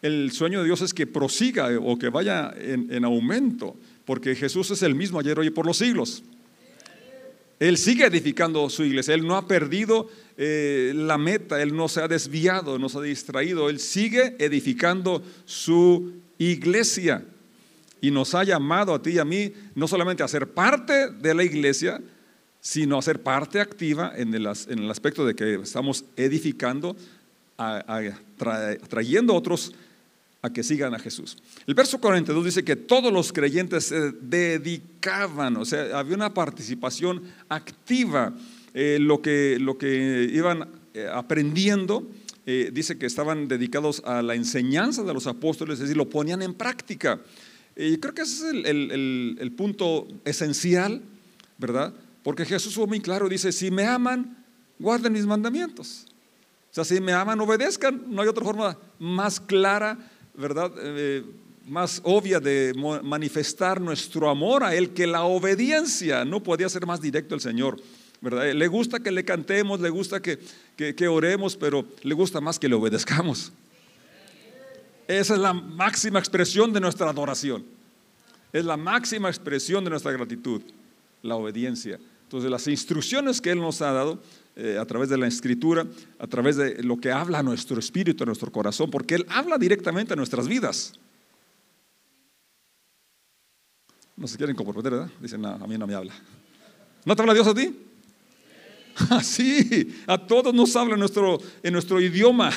el sueño de Dios es que prosiga o que vaya en, aumento, porque Jesús es el mismo ayer, hoy y por los siglos. Él sigue edificando su iglesia, Él no ha perdido eh, la meta, Él no se ha desviado, no se ha distraído, Él sigue edificando su iglesia y nos ha llamado a ti y a mí no solamente a ser parte de la iglesia, sino a ser parte activa en el, aspecto de que estamos edificando, trayendo a otros a que sigan a Jesús. El verso 42 dice que todos los creyentes se dedicaban, o sea, había una participación activa, eh, lo, que, lo que iban eh, aprendiendo. Eh, dice que estaban dedicados a la enseñanza de los apóstoles, es decir, lo ponían en práctica. Y creo que ese es el, punto esencial, ¿verdad? Porque Jesús fue muy claro, dice, si me aman, guarden mis mandamientos. O sea, si me aman, obedezcan. No hay otra forma más clara, ¿verdad? Eh, más obvia de manifestar nuestro amor a Él que la obediencia. No podía ser más directo el Señor. ¿verdad? Le gusta que le cantemos, le gusta que, que oremos, pero le gusta más que le obedezcamos. Esa es la máxima expresión de nuestra adoración. Es la máxima expresión de nuestra gratitud, la obediencia. Entonces, las instrucciones que Él nos ha dado eh, a través de la escritura, a través de lo que habla nuestro espíritu, nuestro corazón, porque Él habla directamente a nuestras vidas. No se quieren comprometer, ¿verdad? Dicen, no, a mí no me habla. ¿No te habla Dios a ti? Sí, a todos nos habla en nuestro idioma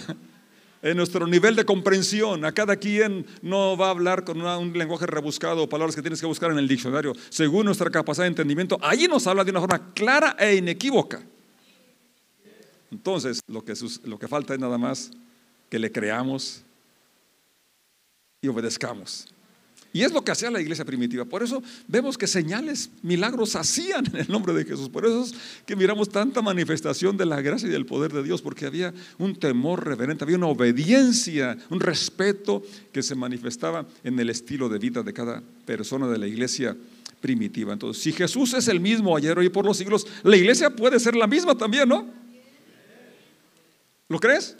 en nuestro nivel de comprensión. A cada quien no va a hablar con un lenguaje rebuscado o palabras que tienes que buscar en el diccionario. Según nuestra capacidad de entendimiento, allí nos habla de una forma clara e inequívoca. Entonces, lo que, lo que falta es nada más que le creamos y obedezcamos. Y es lo que hacía la iglesia primitiva. Por eso vemos que señales, milagros hacían en el nombre de Jesús. Por eso es que miramos tanta manifestación de la gracia y del poder de Dios, porque había un temor reverente, había una obediencia, un respeto que se manifestaba en el estilo de vida de cada persona de la iglesia primitiva. Entonces, si Jesús es el mismo ayer, hoy y por los siglos, la iglesia puede ser la misma también, ¿no? ¿Lo crees?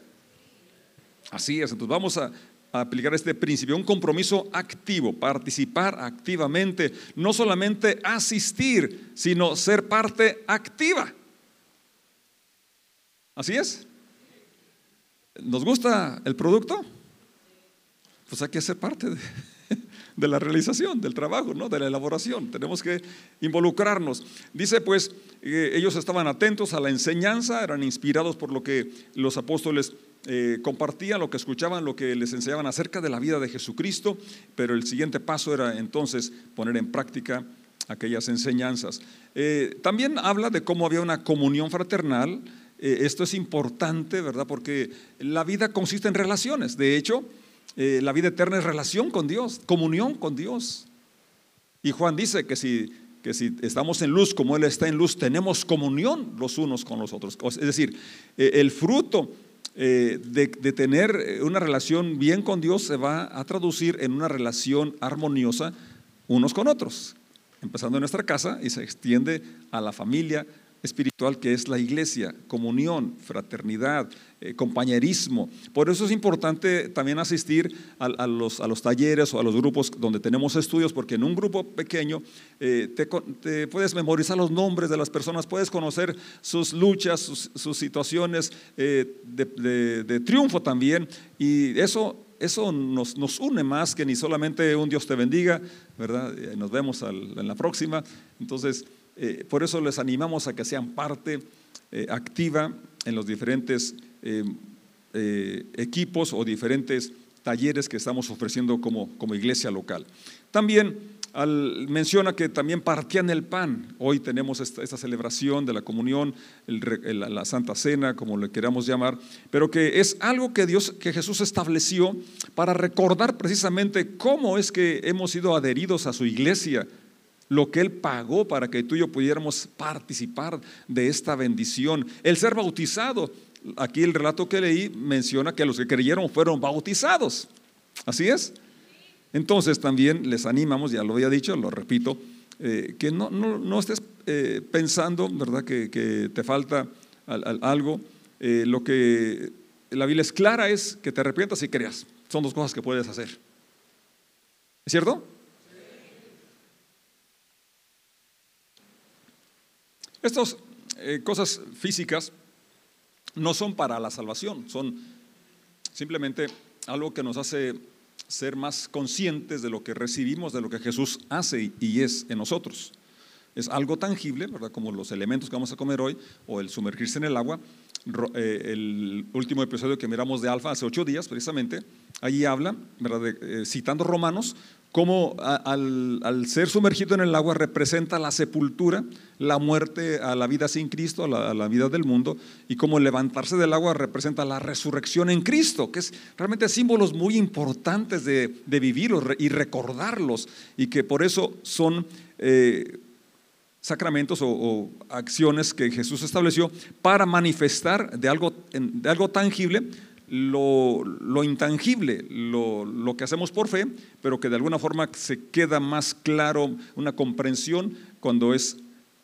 Así es, entonces vamos a, aplicar este principio, un compromiso activo, participar activamente, no solamente asistir, sino ser parte activa. ¿Así es? ¿Nos gusta el producto? Pues hay que ser parte de, la realización, del trabajo, ¿no? de la elaboración. Tenemos que involucrarnos. Dice pues, eh, ellos estaban atentos a la enseñanza, eran inspirados por lo que los apóstoles eh, compartían lo que escuchaban, lo que les enseñaban acerca de la vida de Jesucristo, pero el siguiente paso era entonces poner en práctica aquellas enseñanzas. Eh, también habla de cómo había una comunión fraternal. Esto es importante, ¿verdad? Porque la vida consiste en relaciones. De hecho, la vida eterna es relación con Dios, comunión con Dios. Y Juan dice que si, que si estamos en luz como Él está en luz, tenemos comunión los unos con los otros. Es decir, el fruto eh, de, tener eh, una relación bien con Dios se va a traducir en una relación armoniosa unos con otros, empezando en nuestra casa y se extiende a la familia, espiritual que es la iglesia, comunión, fraternidad, eh, compañerismo. Por eso es importante también asistir a, los, a, los, talleres o a los grupos donde tenemos estudios, porque en un grupo pequeño eh, te, puedes memorizar los nombres de las personas, puedes conocer sus luchas, sus, situaciones eh, de, triunfo también, y eso eso nos, nos, une más que ni solamente un Dios te bendiga, ¿verdad? Nos vemos en la próxima. Entonces, eh, por eso les animamos a que sean parte eh, activa en los diferentes eh, equipos o diferentes talleres que estamos ofreciendo como, como iglesia local. También menciona que también partían el pan. Hoy tenemos esta, celebración de la comunión, la Santa Cena, como le queramos llamar, pero que es algo que Dios, que Jesús estableció para recordar precisamente cómo es que hemos sido adheridos a su iglesia lo que Él pagó para que tú y yo pudiéramos participar de esta bendición. El ser bautizado, aquí el relato que leí menciona que los que creyeron fueron bautizados. ¿Así es? Entonces también les animamos, ya lo había dicho, lo repito, eh, que no, no, estés eh, pensando, ¿verdad?, que, te falta algo. Eh, lo que la Biblia es clara, es que te arrepientas y creas. Son dos cosas que puedes hacer. ¿Es cierto? Estas eh, cosas físicas no son para la salvación, son simplemente algo que nos hace ser más conscientes de lo que recibimos, de lo que Jesús hace y es en nosotros. Es algo tangible, ¿verdad? Como los elementos que vamos a comer hoy o el sumergirse en el agua. Eh, el último episodio que miramos de Alfa hace ocho días, precisamente, allí habla. Eh, citando Romanos, cómo al, ser sumergido en el agua representa la sepultura, la muerte a la vida sin Cristo, a la, vida del mundo, y cómo levantarse del agua representa la resurrección en Cristo, que es realmente símbolos muy importantes de, de vivir y recordarlos, y que por eso son... Eh, sacramentos o, acciones que Jesús estableció para manifestar de algo, de algo tangible lo, intangible, lo, que hacemos por fe, pero que de alguna forma se queda más claro una comprensión cuando es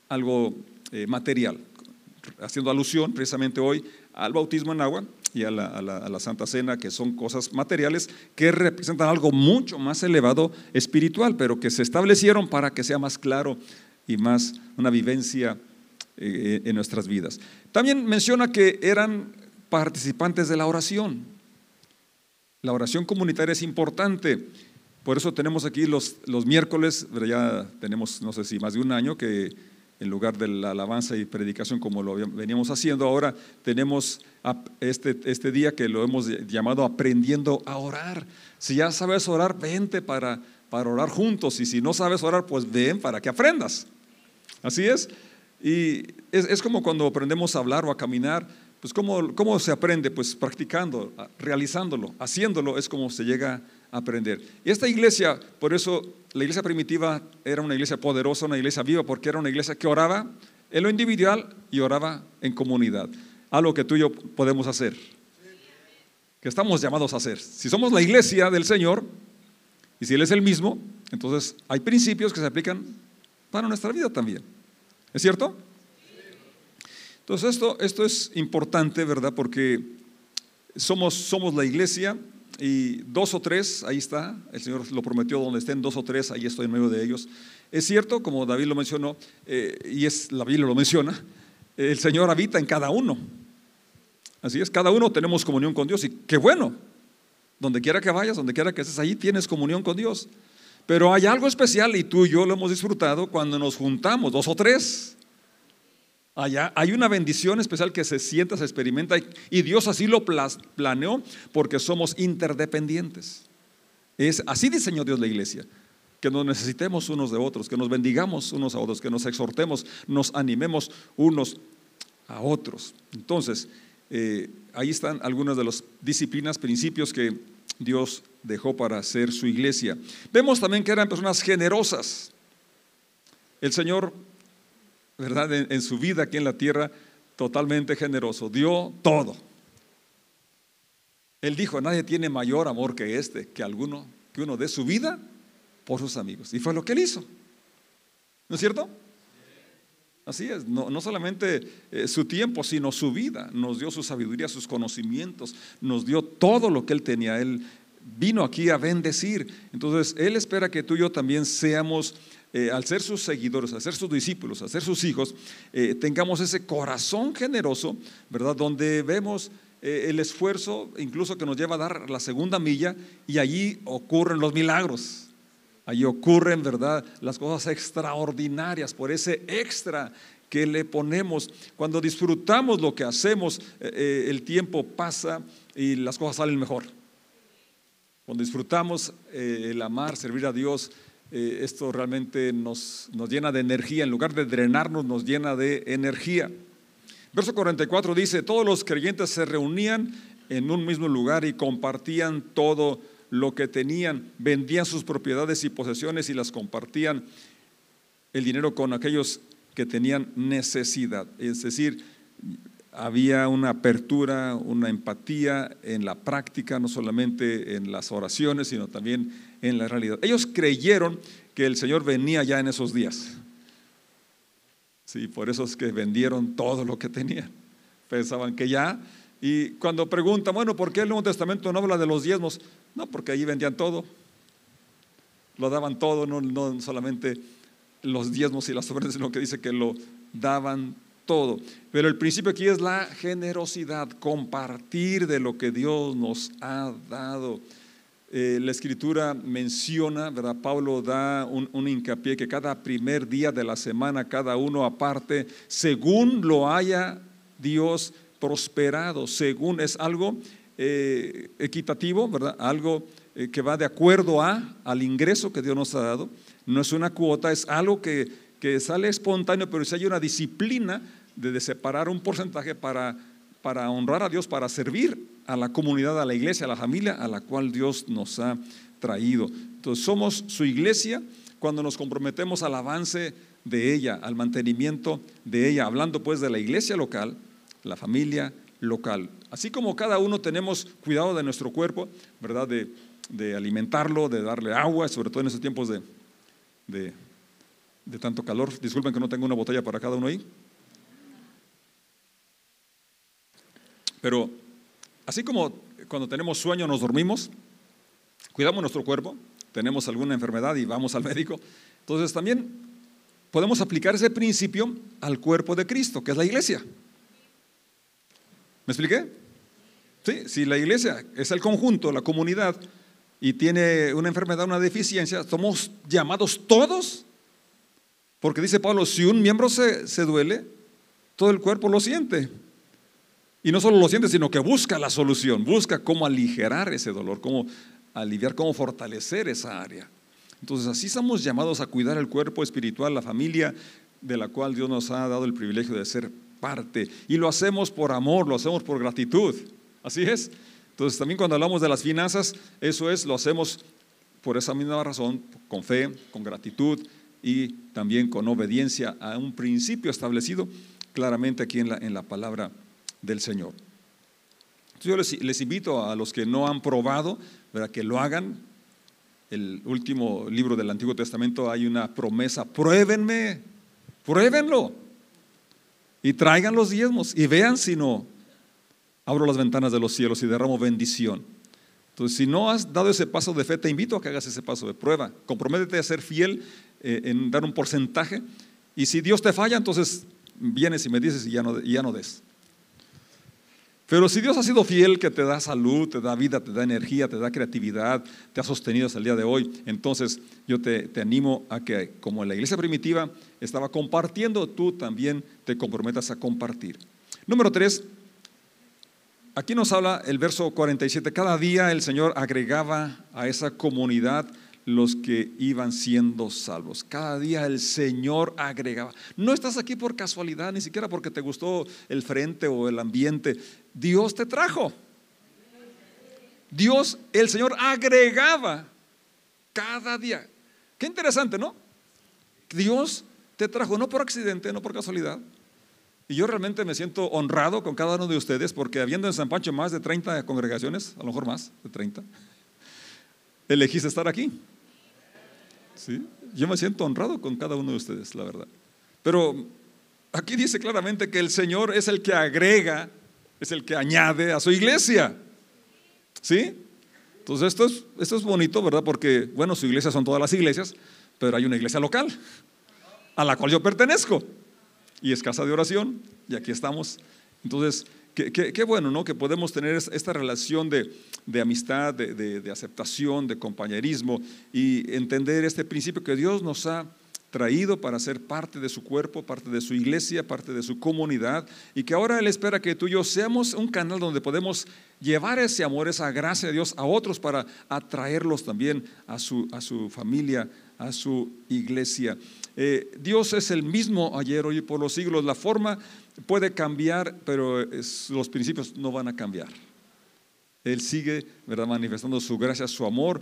algo eh, material. Haciendo alusión precisamente hoy al bautismo en agua y a la, a la, Santa Cena, que son cosas materiales que representan algo mucho más elevado espiritual, pero que se establecieron para que sea más claro y más una vivencia eh, en nuestras vidas. También menciona que eran participantes de la oración. La oración comunitaria es importante. Por eso tenemos aquí los, los miércoles, ya tenemos, no sé si más de un año, que en lugar de la alabanza y predicación como lo veníamos haciendo, ahora tenemos este, este día que lo hemos llamado aprendiendo a orar. Si ya sabes orar, vente para, para orar juntos. Y si no sabes orar, pues ven para que aprendas. Así es. Y es, es como cuando aprendemos a hablar o a caminar pues ¿cómo, ¿cómo, se aprende? Pues practicando, realizándolo, haciéndolo es como se llega a aprender. Y esta iglesia, por eso la iglesia primitiva era una iglesia poderosa, una iglesia viva, porque era una iglesia que oraba en lo individual y oraba en comunidad. Algo que tú y yo podemos hacer, que estamos llamados a hacer. Si somos la iglesia del Señor y si Él es el mismo, entonces hay principios que se aplican para nuestra vida también. ¿Es cierto? Entonces esto, esto es importante, ¿verdad? Porque somos, somos la iglesia y dos o tres, ahí está, el Señor lo prometió, donde estén dos o tres, ahí estoy en medio de ellos. Es cierto, como David lo mencionó, eh, y es, la Biblia lo menciona, el Señor habita en cada uno. Así es, cada uno tenemos comunión con Dios y qué bueno, donde quiera que vayas, donde quiera que estés, ahí tienes comunión con Dios. Pero hay algo especial y tú y yo lo hemos disfrutado cuando nos juntamos, dos o tres, Allá hay una bendición especial que se sienta, se experimenta y Dios así lo planeó porque somos interdependientes. Es, así diseñó Dios la iglesia, que nos necesitemos unos de otros, que nos bendigamos unos a otros, que nos exhortemos, nos animemos unos a otros. Entonces, eh, ahí están algunas de las disciplinas, principios que Dios dejó para hacer su iglesia. Vemos también que eran personas generosas. El Señor ¿verdad? En, su vida aquí en la tierra, totalmente generoso. Dio todo. Él dijo, nadie tiene mayor amor que este, que alguno, que uno dé su vida por sus amigos. Y fue lo que él hizo. ¿No es cierto? Así es, no, solamente eh, su tiempo, sino su vida. Nos dio su sabiduría, sus conocimientos, nos dio todo lo que él tenía. Él vino aquí a bendecir. Entonces, él espera que tú y yo también seamos eh, al ser sus seguidores, al ser sus discípulos, al ser sus hijos, eh, tengamos ese corazón generoso, ¿verdad? Donde vemos el esfuerzo incluso que nos lleva a dar la segunda milla y allí ocurren los milagros. Allí ocurren, ¿verdad? Las cosas extraordinarias por ese extra que le ponemos. Cuando disfrutamos lo que hacemos, el tiempo pasa y las cosas salen mejor. Cuando disfrutamos el amar, servir a Dios, eh, esto realmente nos, nos llena de energía, en lugar de drenarnos, nos llena de energía. Verso 44 dice, todos los creyentes se reunían en un mismo lugar y compartían todo lo que tenían, vendían sus propiedades y posesiones y las compartían el dinero con aquellos que tenían necesidad. Es decir, había una apertura, una empatía en la práctica, no solamente en las oraciones, sino también en la realidad. Ellos creyeron que el Señor venía ya en esos días. Sí, por eso es que vendieron todo lo que tenían. Pensaban que ya Y cuando preguntan, bueno, ¿por qué el Nuevo Testamento no habla de los diezmos? No, porque allí vendían todo. Lo daban todo, no, solamente los diezmos y las ofrendas, sino que dice que lo daban todo. Pero el principio aquí es la generosidad, compartir de lo que Dios nos ha dado. Eh, la escritura menciona, ¿verdad? Pablo da un, un, hincapié que cada primer día de la semana, cada uno aparte, según lo haya Dios prosperado, según es algo eh, equitativo, ¿verdad? Algo eh, que va de acuerdo a, al ingreso que Dios nos ha dado. No es una cuota, es algo que, que sale espontáneo, pero si hay una disciplina de, de separar un porcentaje para, para honrar a Dios, para servir a la comunidad, a la iglesia, a la familia a la cual Dios nos ha traído. Entonces somos su iglesia cuando nos comprometemos al avance de ella, al mantenimiento de ella, hablando pues de la iglesia local, la familia local. Así como cada uno tenemos cuidado de nuestro cuerpo, ¿verdad? De, alimentarlo, de darle agua, sobre todo en estos tiempos de, de, de tanto calor. Disculpen que no tengo una botella para cada uno ahí. Pero así como cuando tenemos sueño nos dormimos, cuidamos nuestro cuerpo, tenemos alguna enfermedad y vamos al médico, entonces también podemos aplicar ese principio al cuerpo de Cristo, que es la iglesia. ¿Me expliqué? Sí, si la iglesia es el conjunto, la comunidad, y tiene una enfermedad, una deficiencia, somos llamados todos, porque dice Pablo, si un miembro se, se duele, todo el cuerpo lo siente. Y no solo lo siente, sino que busca la solución, busca cómo aligerar ese dolor, cómo aliviar, cómo fortalecer esa área. Entonces así estamos llamados a cuidar el cuerpo espiritual, la familia de la cual Dios nos ha dado el privilegio de ser parte. Y lo hacemos por amor, lo hacemos por gratitud. Así es. Entonces también cuando hablamos de las finanzas, eso es, lo hacemos por esa misma razón, con fe, con gratitud y también con obediencia a un principio establecido claramente aquí en la, en la palabra del Señor. Yo les, les, invito a los que no han probado, ¿verdad? que lo hagan. El último libro del Antiguo Testamento hay una promesa, pruébenme, pruébenlo y traigan los diezmos y vean si no abro las ventanas de los cielos y derramo bendición. Entonces, si no has dado ese paso de fe, te invito a que hagas ese paso de prueba. Comprométete a ser fiel eh, en dar un porcentaje. Y si Dios te falla, entonces vienes y me dices y ya no, y ya no des. Pero si Dios ha sido fiel, que te da salud, te da vida, te da energía, te da creatividad, te ha sostenido hasta el día de hoy, entonces yo te, te, animo a que, como la iglesia primitiva estaba compartiendo, tú también te comprometas a compartir. Número tres, aquí nos habla el verso 47, cada día el Señor agregaba a esa comunidad los que iban siendo salvos. Cada día el Señor agregaba. No estás aquí por casualidad, ni siquiera porque te gustó el frente o el ambiente. Dios te trajo. Dios, el Señor agregaba cada día. Qué interesante, ¿no? Dios te trajo, no por accidente, no por casualidad. Y yo realmente me siento honrado con cada uno de ustedes porque habiendo en San Pancho más de 30 congregaciones, a lo mejor más de 30, elegiste estar aquí. ¿Sí? Yo me siento honrado con cada uno de ustedes, la verdad. Pero aquí dice claramente que el Señor es el que agrega, es el que añade a su iglesia. ¿Sí? Entonces esto es, esto es bonito, ¿verdad? Porque, bueno, su iglesia son todas las iglesias, pero hay una iglesia local a la cual yo pertenezco. Y es casa de oración, y aquí estamos. Entonces, Qué, bueno, ¿no? Que podemos tener esta relación de, amistad, de, aceptación, de compañerismo y entender este principio que Dios nos ha traído para ser parte de su cuerpo, parte de su iglesia, parte de su comunidad y que ahora Él espera que tú y yo seamos un canal donde podemos llevar ese amor, esa gracia de Dios a otros para atraerlos también a su, familia, a su iglesia. Eh, Dios es el mismo ayer, hoy y por los siglos. La forma puede cambiar, pero los principios no van a cambiar. Él sigue ¿verdad? manifestando su gracia, su amor.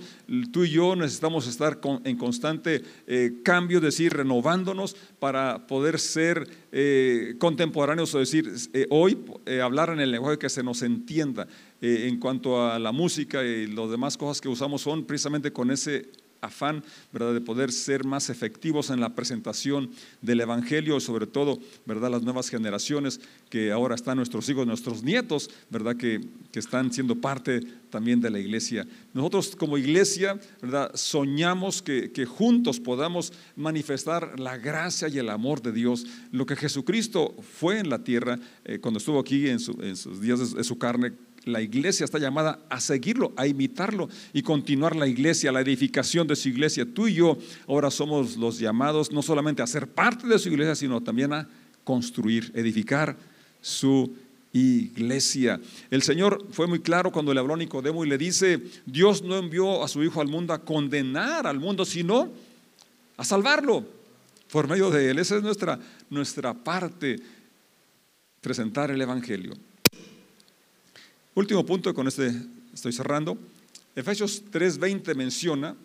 Tú y yo necesitamos estar en constante eh, cambio, es decir, renovándonos para poder ser eh, contemporáneos, o decir, hoy hablar en el lenguaje que se nos entienda. en cuanto a la música y las demás cosas que usamos son precisamente con ese afán, ¿verdad?, de poder ser más efectivos en la presentación del Evangelio, sobre todo, ¿verdad?, las nuevas generaciones que ahora están nuestros hijos, nuestros nietos, ¿verdad?, que, que están siendo parte también de la iglesia. Nosotros como iglesia, ¿verdad?, soñamos que, que juntos podamos manifestar la gracia y el amor de Dios, lo que Jesucristo fue en la tierra eh, cuando estuvo aquí en, en sus días de su carne la iglesia está llamada a seguirlo, a imitarlo y continuar la iglesia, la edificación de su iglesia. Tú y yo ahora somos los llamados no solamente a ser parte de su iglesia, sino también a construir, edificar su iglesia. El Señor fue muy claro cuando le habló a Nicodemo y le dice, Dios no envió a su Hijo al mundo a condenar al mundo, sino a salvarlo por medio de Él. Esa es nuestra, nuestra parte, presentar el Evangelio. Último punto, con este estoy cerrando. Efesios 3:20 menciona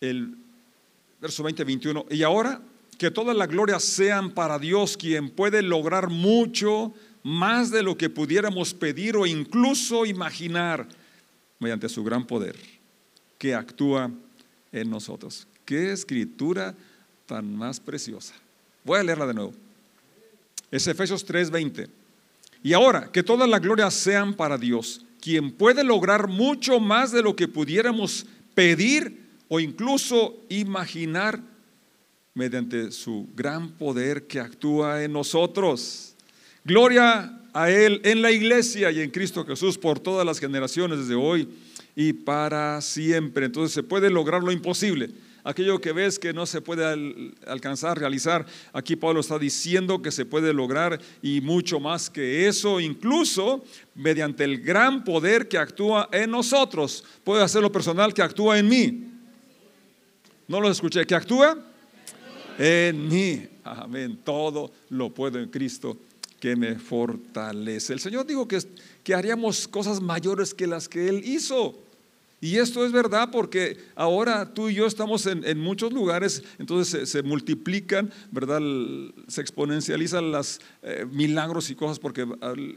el verso 20-21, y ahora que toda la gloria sean para Dios, quien puede lograr mucho más de lo que pudiéramos pedir o incluso imaginar mediante su gran poder que actúa en nosotros. Qué escritura tan más preciosa. Voy a leerla de nuevo. Es Efesios 3:20. Y ahora, que toda la gloria sean para Dios, quien puede lograr mucho más de lo que pudiéramos pedir o incluso imaginar mediante su gran poder que actúa en nosotros. Gloria a Él en la iglesia y en Cristo Jesús por todas las generaciones desde hoy y para siempre. Entonces se puede lograr lo imposible aquello que ves que no se puede alcanzar, realizar. Aquí Pablo está diciendo que se puede lograr y mucho más que eso, incluso mediante el gran poder que actúa en nosotros. Puede hacerlo personal que actúa en mí. No lo escuché, que actúa en mí. Amén. Todo lo puedo en Cristo que me fortalece. El Señor dijo que, que haríamos cosas mayores que las que Él hizo. Y esto es verdad porque ahora tú y yo estamos en, muchos lugares, entonces se, multiplican, ¿verdad? Se exponencializan los eh, milagros y cosas porque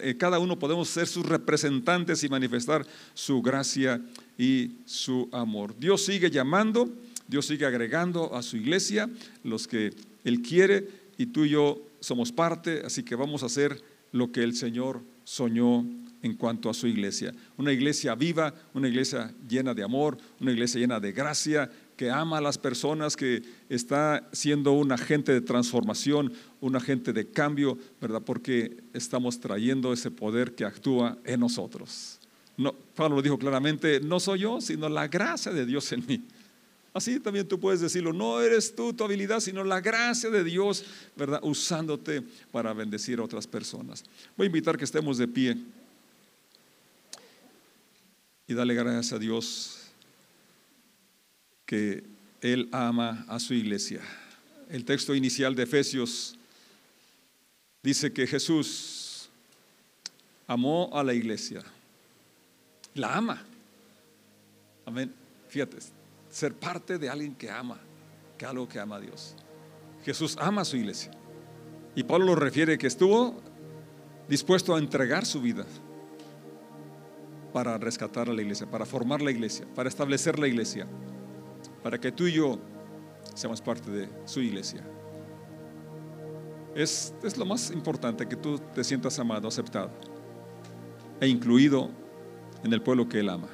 eh, cada uno podemos ser sus representantes y manifestar su gracia y su amor. Dios sigue llamando, Dios sigue agregando a su iglesia los que Él quiere y tú y yo somos parte, así que vamos a hacer lo que el Señor soñó en cuanto a su iglesia. Una iglesia viva, una iglesia llena de amor, una iglesia llena de gracia, que ama a las personas, que está siendo un agente de transformación, un agente de cambio, ¿verdad? Porque estamos trayendo ese poder que actúa en nosotros. No, Pablo lo dijo claramente, no soy yo, sino la gracia de Dios en mí. Así también tú puedes decirlo, no eres tú tu habilidad, sino la gracia de Dios, ¿verdad? Usándote para bendecir a otras personas. Voy a invitar que estemos de pie y dale gracias a Dios que Él ama a su iglesia. El texto inicial de Efesios dice que Jesús amó a la iglesia. La ama. Amén. Fíjate, ser parte de alguien que ama, que algo que ama a Dios. Jesús ama a su iglesia. Y Pablo lo refiere que estuvo dispuesto a entregar su vida para rescatar a la iglesia, para formar la iglesia, para establecer la iglesia, para que tú y yo seamos parte de su iglesia. Es, es lo más importante que tú te sientas amado, aceptado e incluido en el pueblo que Él ama.